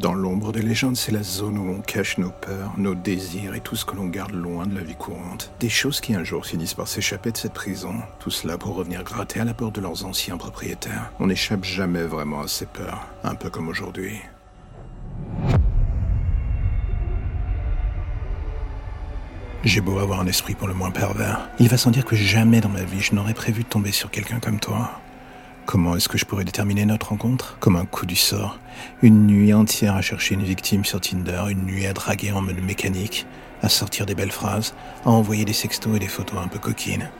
Dans l'ombre des légendes, c'est la zone où on cache nos peurs, nos désirs et tout ce que l'on garde loin de la vie courante. Des choses qui un jour finissent par s'échapper de cette prison. Tout cela pour revenir gratter à la porte de leurs anciens propriétaires. On n'échappe jamais vraiment à ces peurs, un peu comme aujourd'hui. J'ai beau avoir un esprit pour le moins pervers. Il va sans dire que jamais dans ma vie je n'aurais prévu de tomber sur quelqu'un comme toi. Comment est-ce que je pourrais déterminer notre rencontre? Comme un coup du sort. Une nuit entière à chercher une victime sur Tinder, une nuit à draguer en mode mécanique, à sortir des belles phrases, à envoyer des sextos et des photos un peu coquines.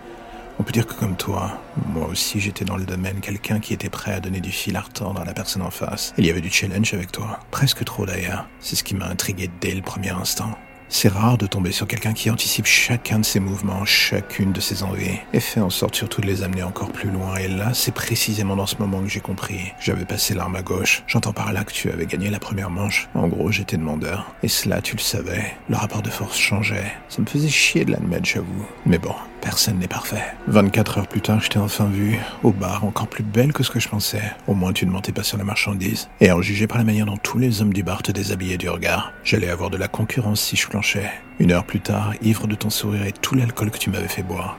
On peut dire que comme toi, moi aussi j'étais dans le domaine quelqu'un qui était prêt à donner du fil à retordre à la personne en face. Il y avait du challenge avec toi. Presque trop d'ailleurs. C'est ce qui m'a intrigué dès le premier instant. C'est rare de tomber sur quelqu'un qui anticipe chacun de ses mouvements, chacune de ses envies, et fait en sorte surtout de les amener encore plus loin. Et là, c'est précisément dans ce moment que j'ai compris. J'avais passé l'arme à gauche. J'entends par là que tu avais gagné la première manche. En gros, j'étais demandeur. Et cela, tu le savais. Le rapport de force changeait. Ça me faisait chier de l'admettre, j'avoue. Mais bon, Personne n'est parfait. 24 heures plus tard, je t'ai enfin vu, au bar, encore plus belle que ce que je pensais. Au moins, tu ne mentais pas sur la marchandise. Et en juger par la manière dont tous les hommes du bar te déshabillaient du regard, j'allais avoir de la concurrence si je planchais. Une heure plus tard, ivre de ton sourire et tout l'alcool que tu m'avais fait boire.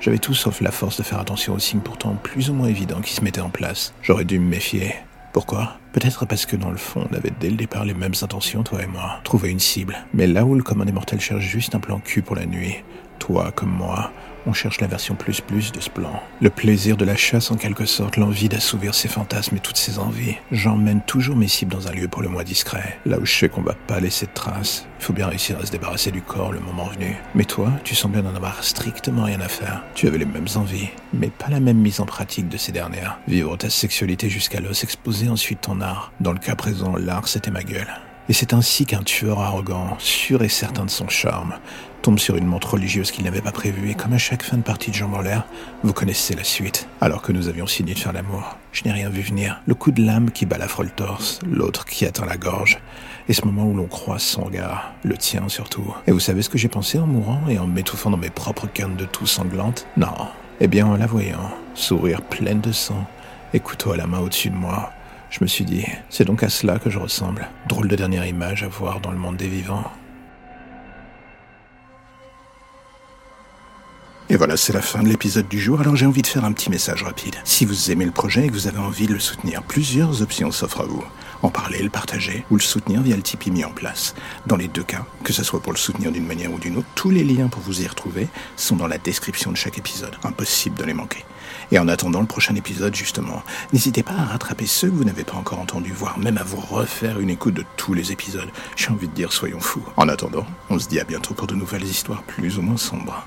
J'avais tout sauf la force de faire attention aux signes pourtant plus ou moins évidents qui se mettaient en place. J'aurais dû me méfier. Pourquoi? Peut-être parce que dans le fond, on avait dès le départ les mêmes intentions, toi et moi. Trouver une cible. Mais là où le commun des mortels cherche juste un plan cul pour la nuit, toi comme moi, on cherche la version plus plus de ce plan. Le plaisir de la chasse en quelque sorte, l'envie d'assouvir ses fantasmes et toutes ses envies. J'emmène toujours mes cibles dans un lieu pour le moins discret, là où je sais qu'on va pas laisser de traces. Il faut bien réussir à se débarrasser du corps le moment venu. Mais toi, tu bien n'en avoir strictement rien à faire. Tu avais les mêmes envies, mais pas la même mise en pratique de ces dernières. Vivre ta sexualité jusqu'à l'os, exposer ensuite ton Dans le cas présent, l'art c'était ma gueule. Et c'est ainsi qu'un tueur arrogant, sûr et certain de son charme, tombe sur une montre religieuse qu'il n'avait pas prévue et comme à chaque fin de partie de jambes en vous connaissez la suite. Alors que nous avions signé de faire l'amour, je n'ai rien vu venir. Le coup de lame qui balafre le torse, l'autre qui atteint la gorge, et ce moment où l'on croise son regard, le tien surtout. Et vous savez ce que j'ai pensé en mourant et en m'étouffant dans mes propres cannes de toux sanglantes? Non. Eh bien, en la voyant, sourire pleine de sang, et couteau à la main au-dessus de moi, je me suis dit, c'est donc à cela que je ressemble. Drôle de dernière image à voir dans le monde des vivants. Et voilà, c'est la fin de l'épisode du jour, alors j'ai envie de faire un petit message rapide. Si vous aimez le projet et que vous avez envie de le soutenir, plusieurs options s'offrent à vous. En parler, le partager ou le soutenir via le Tipeee mis en place. Dans les deux cas, que ce soit pour le soutenir d'une manière ou d'une autre, tous les liens pour vous y retrouver sont dans la description de chaque épisode. Impossible de les manquer. Et en attendant le prochain épisode, justement, n'hésitez pas à rattraper ceux que vous n'avez pas encore entendus, voire même à vous refaire une écoute de tous les épisodes. J'ai envie de dire, soyons fous. En attendant, on se dit à bientôt pour de nouvelles histoires plus ou moins sombres.